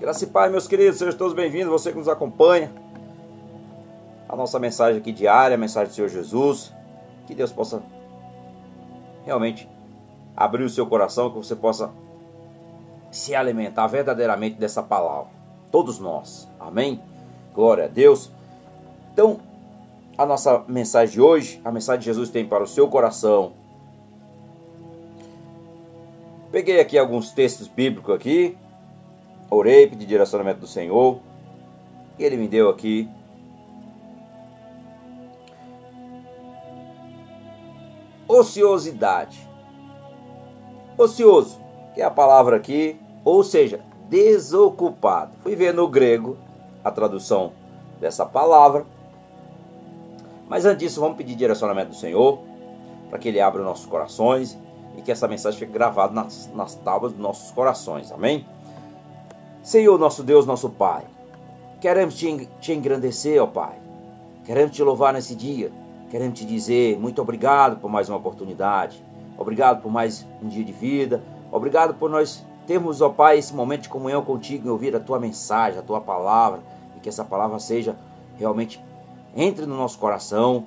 Graça e Pai, meus queridos, sejam todos bem-vindos, você que nos acompanha. A nossa mensagem aqui diária, a mensagem do Senhor Jesus. Que Deus possa realmente abrir o seu coração, que você possa se alimentar verdadeiramente dessa palavra. Todos nós. Amém? Glória a Deus. Então, a nossa mensagem de hoje, a mensagem de Jesus tem para o seu coração. Peguei aqui alguns textos bíblicos aqui, orei, pedi direcionamento do Senhor, e Ele me deu aqui ociosidade. Ocioso, que é a palavra aqui, ou seja, desocupado. Fui ver no grego a tradução dessa palavra mas antes disso, vamos pedir direcionamento do Senhor, para que Ele abra os nossos corações e que essa mensagem fique gravada nas, nas tábuas dos nossos corações. Amém? Senhor, nosso Deus, nosso Pai, queremos te, engrandecer, ó Pai. Queremos te louvar nesse dia. Queremos te dizer muito obrigado por mais uma oportunidade. Obrigado por mais um dia de vida. Obrigado por nós termos, ó Pai, esse momento de comunhão contigo e ouvir a tua mensagem, a tua palavra. E que essa palavra seja realmente entre no nosso coração,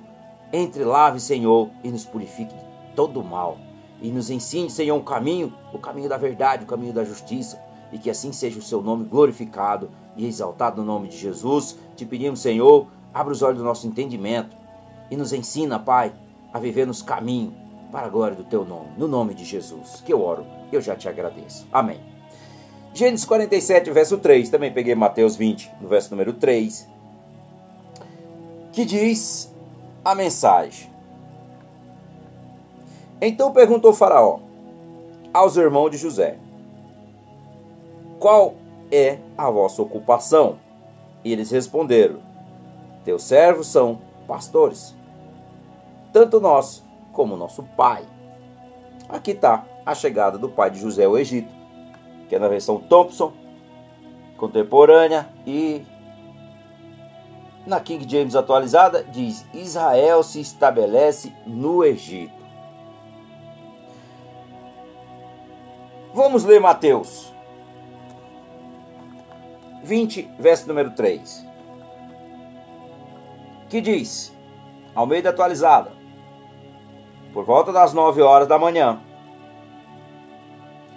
entre, lave, Senhor, e nos purifique de todo mal. E nos ensine, Senhor, um caminho, o caminho da verdade, o caminho da justiça. E que assim seja o seu nome glorificado e exaltado no nome de Jesus. Te pedimos, Senhor, abre os olhos do nosso entendimento e nos ensina, Pai, a viver nos caminhos para a glória do teu nome. No nome de Jesus, que eu oro, eu já te agradeço. Amém. Gênesis 47, verso 3. Também peguei Mateus 20, no verso número 3 que diz a mensagem. Então perguntou Faraó aos irmãos de José: Qual é a vossa ocupação? E eles responderam: Teus servos são pastores, tanto nós como nosso pai. Aqui está a chegada do pai de José ao Egito, que é na versão Thompson, contemporânea e na King James atualizada, diz: Israel se estabelece no Egito. Vamos ler Mateus 20, verso número 3. Que diz: Ao meio da atualizada, por volta das 9 horas da manhã,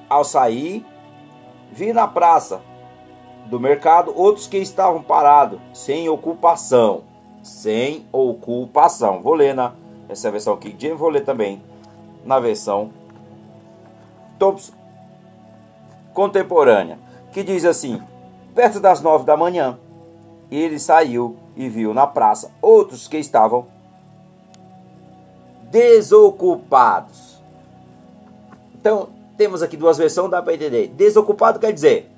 ao sair, vi na praça do mercado, outros que estavam parados, sem ocupação. Sem ocupação. Vou ler na essa versão aqui, vou ler também na versão Tops contemporânea, que diz assim: perto das nove da manhã, ele saiu e viu na praça outros que estavam desocupados. Então, temos aqui duas versões, dá para entender. Desocupado quer dizer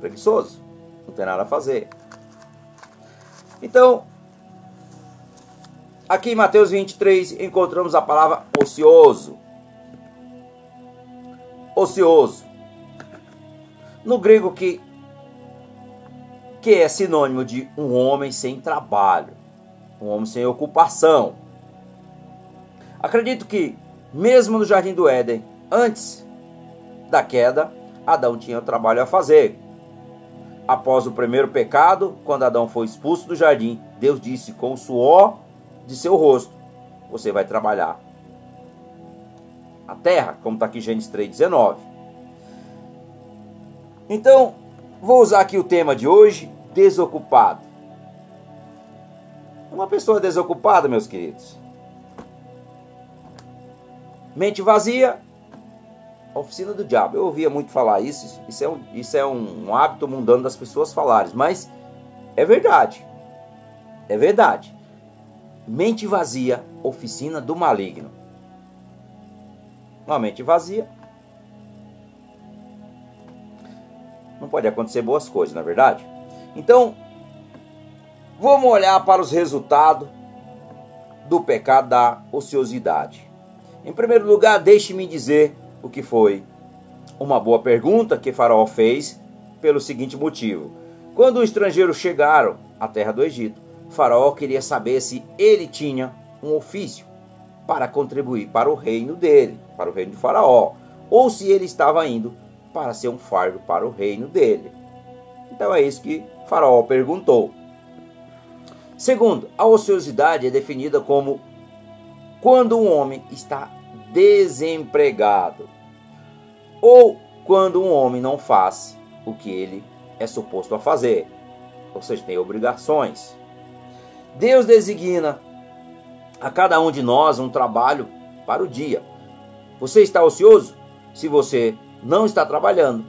preguiçoso, não tem nada a fazer. Então, aqui em Mateus 23 encontramos a palavra ocioso. Ocioso. No grego que que é sinônimo de um homem sem trabalho, um homem sem ocupação. Acredito que mesmo no jardim do Éden, antes da queda, Adão tinha trabalho a fazer após o primeiro pecado, quando Adão foi expulso do jardim, Deus disse com o suor de seu rosto: Você vai trabalhar a terra, como está aqui Gênesis 3,19. Então, vou usar aqui o tema de hoje: desocupado. Uma pessoa desocupada, meus queridos. Mente vazia, oficina do diabo. Eu ouvia muito falar isso, isso é um, isso é um hábito mundano das pessoas falarem, mas é verdade. É verdade. Mente vazia, oficina do maligno. Uma mente vazia. Pode acontecer boas coisas, na é verdade? Então, vamos olhar para os resultados do pecado da ociosidade. Em primeiro lugar, deixe-me dizer o que foi uma boa pergunta que Faraó fez pelo seguinte motivo: quando os estrangeiros chegaram à terra do Egito, Faraó queria saber se ele tinha um ofício para contribuir para o reino dele, para o reino de Faraó, ou se ele estava indo para ser um fardo para o reino dele. Então é isso que Faraó perguntou. Segundo, a ociosidade é definida como quando um homem está desempregado ou quando um homem não faz o que ele é suposto a fazer, ou seja, tem obrigações. Deus designa a cada um de nós um trabalho para o dia. Você está ocioso? Se você não está trabalhando,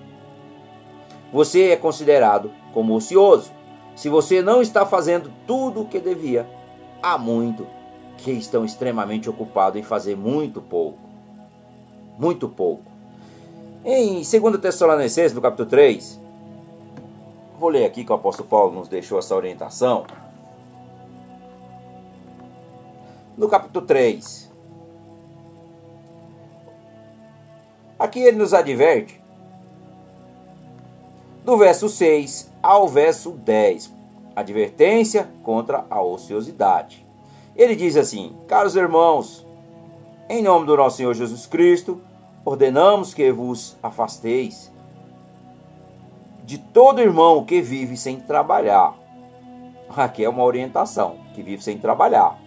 você é considerado como ocioso. Se você não está fazendo tudo o que devia, há muito que estão extremamente ocupados em fazer muito pouco. Muito pouco. Em 2 Tessalonicenses, no capítulo 3, vou ler aqui que o apóstolo Paulo nos deixou essa orientação. No capítulo 3, aqui ele nos adverte do verso 6 ao verso 10, advertência contra a ociosidade. Ele diz assim: Caros irmãos, em nome do nosso Senhor Jesus Cristo, ordenamos que vos afasteis de todo irmão que vive sem trabalhar. Aqui é uma orientação, que vive sem trabalhar.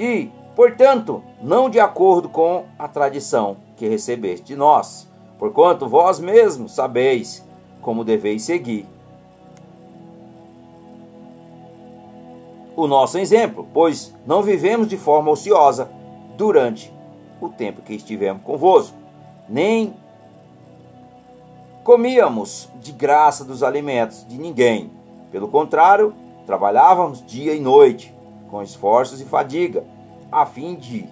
E, portanto, não de acordo com a tradição que recebeste de nós, porquanto vós mesmos sabeis como deveis seguir. O nosso exemplo, pois não vivemos de forma ociosa durante o tempo que estivemos convosco, nem comíamos de graça dos alimentos de ninguém. Pelo contrário, trabalhávamos dia e noite, com esforços e fadiga, a fim de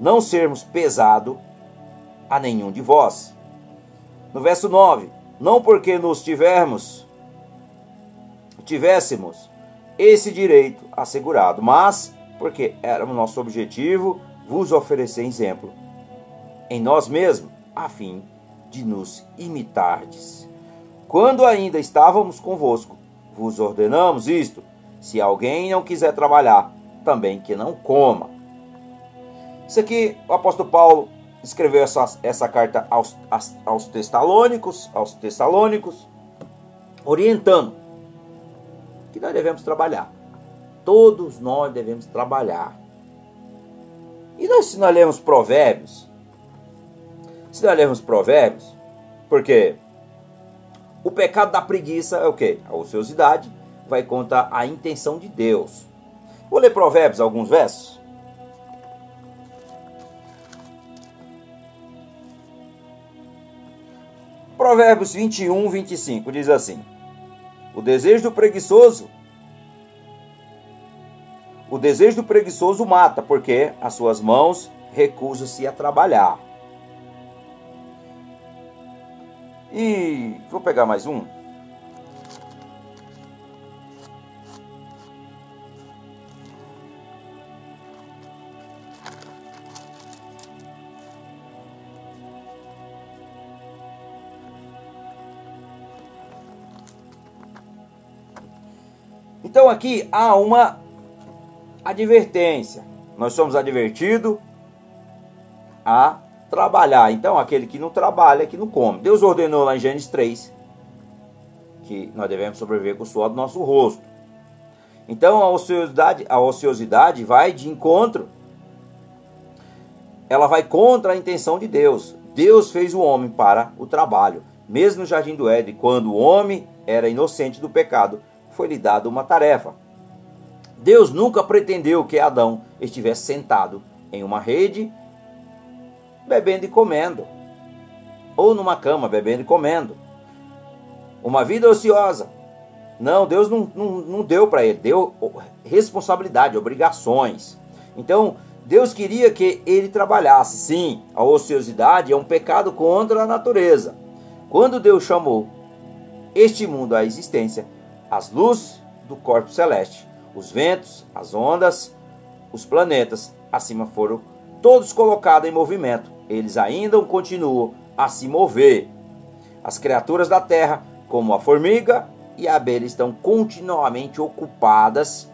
não sermos pesado a nenhum de vós. No verso 9, não porque nos tivermos tivéssemos esse direito assegurado, mas porque era o nosso objetivo vos oferecer exemplo em nós mesmos, a fim de nos imitardes. Quando ainda estávamos convosco, vos ordenamos isto: se alguém não quiser trabalhar, também que não coma. Isso aqui, o apóstolo Paulo escreveu essa, essa carta aos, aos, tessalônicos, aos tessalônicos, orientando que nós devemos trabalhar. Todos nós devemos trabalhar. E nós, se nós lemos provérbios, se nós lermos provérbios, porque o pecado da preguiça é o quê? A ociosidade vai contra a intenção de Deus. Vou ler provérbios, alguns versos. Provérbios 21, 25 diz assim: O desejo do preguiçoso, o desejo do preguiçoso mata, porque as suas mãos recusam-se a trabalhar. E vou pegar mais um. Então aqui há uma advertência. Nós somos advertidos a trabalhar. Então aquele que não trabalha, que não come. Deus ordenou lá em Gênesis 3 que nós devemos sobreviver com o suor do nosso rosto. Então a ociosidade, a ociosidade vai de encontro. Ela vai contra a intenção de Deus. Deus fez o homem para o trabalho. Mesmo no jardim do Éden, quando o homem era inocente do pecado, foi-lhe dada uma tarefa. Deus nunca pretendeu que Adão estivesse sentado em uma rede, bebendo e comendo, ou numa cama, bebendo e comendo. Uma vida ociosa. Não, Deus não, não, não deu para ele, deu responsabilidade, obrigações. Então, Deus queria que ele trabalhasse. Sim, a ociosidade é um pecado contra a natureza. Quando Deus chamou este mundo à existência, as luzes do corpo celeste, os ventos, as ondas, os planetas acima foram todos colocados em movimento. Eles ainda continuam a se mover. As criaturas da terra, como a formiga e a abelha, estão continuamente ocupadas.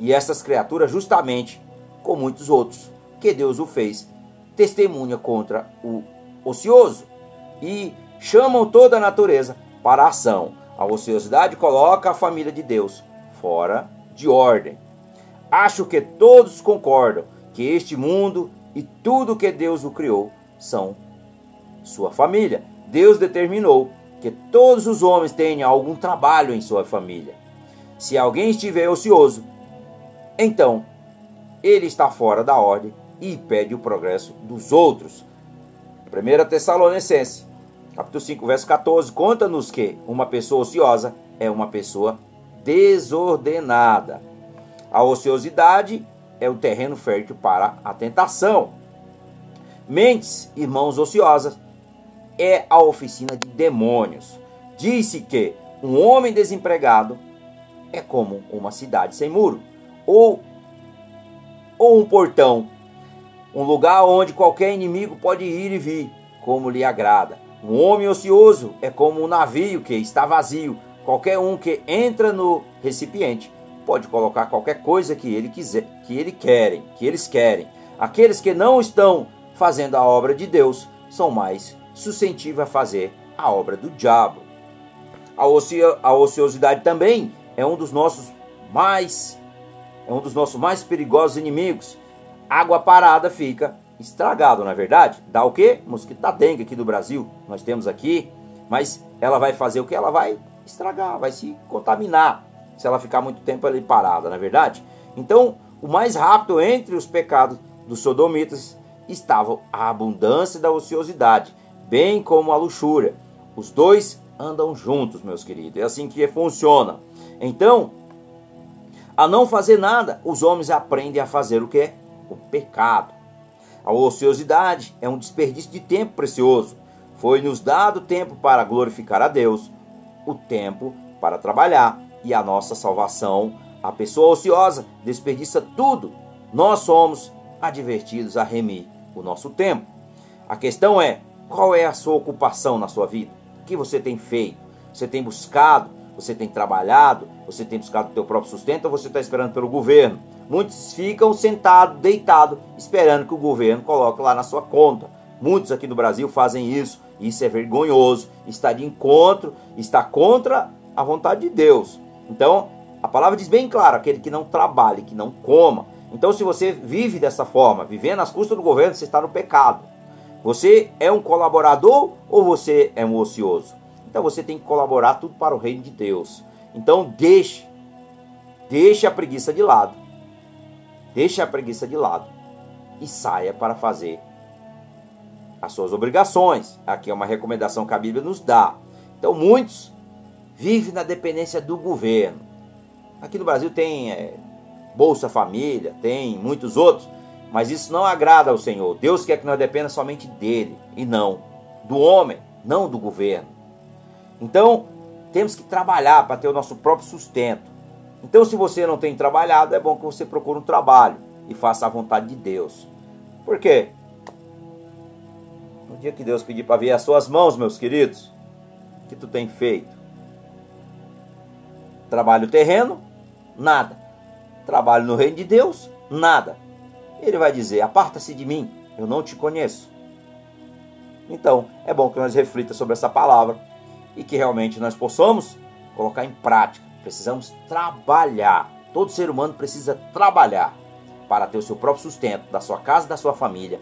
E essas criaturas, justamente com muitos outros, que Deus o fez, testemunha contra o ocioso. E chamam toda a natureza para a ação. A ociosidade coloca a família de Deus fora de ordem. Acho que todos concordam que este mundo e tudo que Deus o criou são sua família. Deus determinou que todos os homens tenham algum trabalho em sua família. Se alguém estiver ocioso, então ele está fora da ordem e impede o progresso dos outros. 1 Tessalonicenses, capítulo 5, verso 14, conta-nos que uma pessoa ociosa é uma pessoa desordenada. A ociosidade é o terreno fértil para a tentação. Mentes, irmãos ociosas, é a oficina de demônios. Disse que um homem desempregado é como uma cidade sem muro, ou, ou um portão, um lugar onde qualquer inimigo pode ir e vir, como lhe agrada. Um homem ocioso é como um navio que está vazio. Qualquer um que entra no recipiente pode colocar qualquer coisa que ele quiser, que ele querem, que eles querem. Aqueles que não estão fazendo a obra de Deus são mais suscetíveis a fazer a obra do diabo. A, ocio, a ociosidade também é um dos nossos mais é um dos nossos mais perigosos inimigos. Água parada fica estragado, na é verdade. Dá o quê? Mosquito da dengue aqui do Brasil. Nós temos aqui, mas ela vai fazer o que? Ela vai estragar, vai se contaminar se ela ficar muito tempo ali parada, na é verdade? Então, o mais rápido entre os pecados dos sodomitas estava a abundância da ociosidade, bem como a luxúria. Os dois andam juntos, meus queridos. É assim que funciona. Então, a não fazer nada, os homens aprendem a fazer o que? O pecado. A ociosidade é um desperdício de tempo precioso. Foi nos dado tempo para glorificar a Deus, o tempo para trabalhar e a nossa salvação. A pessoa ociosa desperdiça tudo. Nós somos advertidos a remir o nosso tempo. A questão é: qual é a sua ocupação na sua vida? O que você tem feito? Você tem buscado? Você tem trabalhado? Você tem buscado o teu próprio sustento ou você está esperando pelo governo? Muitos ficam sentados, deitados, esperando que o governo coloque lá na sua conta. Muitos aqui no Brasil fazem isso. Isso é vergonhoso. Está de encontro, está contra a vontade de Deus. Então, a palavra diz bem claro: aquele que não trabalhe, que não coma. Então, se você vive dessa forma, vivendo às custas do governo, você está no pecado. Você é um colaborador ou você é um ocioso? Então você tem que colaborar tudo para o reino de Deus. Então deixe, deixe a preguiça de lado. Deixe a preguiça de lado e saia para fazer as suas obrigações. Aqui é uma recomendação que a Bíblia nos dá. Então muitos vive na dependência do governo. Aqui no Brasil tem é, Bolsa Família, tem muitos outros, mas isso não agrada ao Senhor. Deus quer que nós dependamos somente dele e não do homem, não do governo. Então, temos que trabalhar para ter o nosso próprio sustento. Então, se você não tem trabalhado, é bom que você procure um trabalho e faça a vontade de Deus. Por quê? No dia que Deus pedir para ver as suas mãos, meus queridos, o que tu tem feito? Trabalho terreno? Nada. Trabalho no reino de Deus? Nada. Ele vai dizer: Aparta-se de mim, eu não te conheço. Então, é bom que nós reflita sobre essa palavra e que realmente nós possamos colocar em prática. Precisamos trabalhar. Todo ser humano precisa trabalhar para ter o seu próprio sustento, da sua casa da sua família.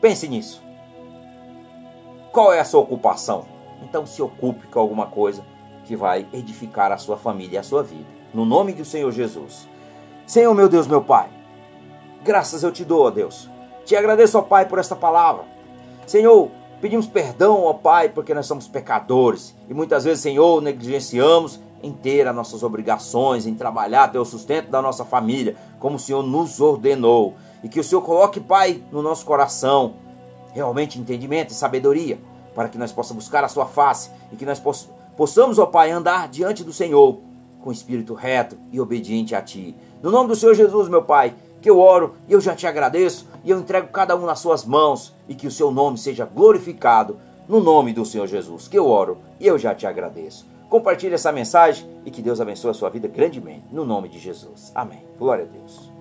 Pense nisso. Qual é a sua ocupação? Então se ocupe com alguma coisa que vai edificar a sua família e a sua vida. No nome do Senhor Jesus. Senhor, meu Deus, meu Pai, graças eu te dou, ó Deus. Te agradeço, ó Pai, por esta palavra. Senhor, pedimos perdão, ó Pai, porque nós somos pecadores e muitas vezes, Senhor, negligenciamos em ter as nossas obrigações, em trabalhar, ter o sustento da nossa família, como o Senhor nos ordenou. E que o Senhor coloque, Pai, no nosso coração realmente entendimento e sabedoria, para que nós possamos buscar a Sua face e que nós possamos ó Pai, andar diante do Senhor com espírito reto e obediente a Ti. No nome do Senhor Jesus, meu Pai, que eu oro e eu já te agradeço e eu entrego cada um nas Suas mãos e que o Seu nome seja glorificado no nome do Senhor Jesus, que eu oro e eu já te agradeço. Compartilhe essa mensagem e que Deus abençoe a sua vida grandemente, no nome de Jesus. Amém. Glória a Deus.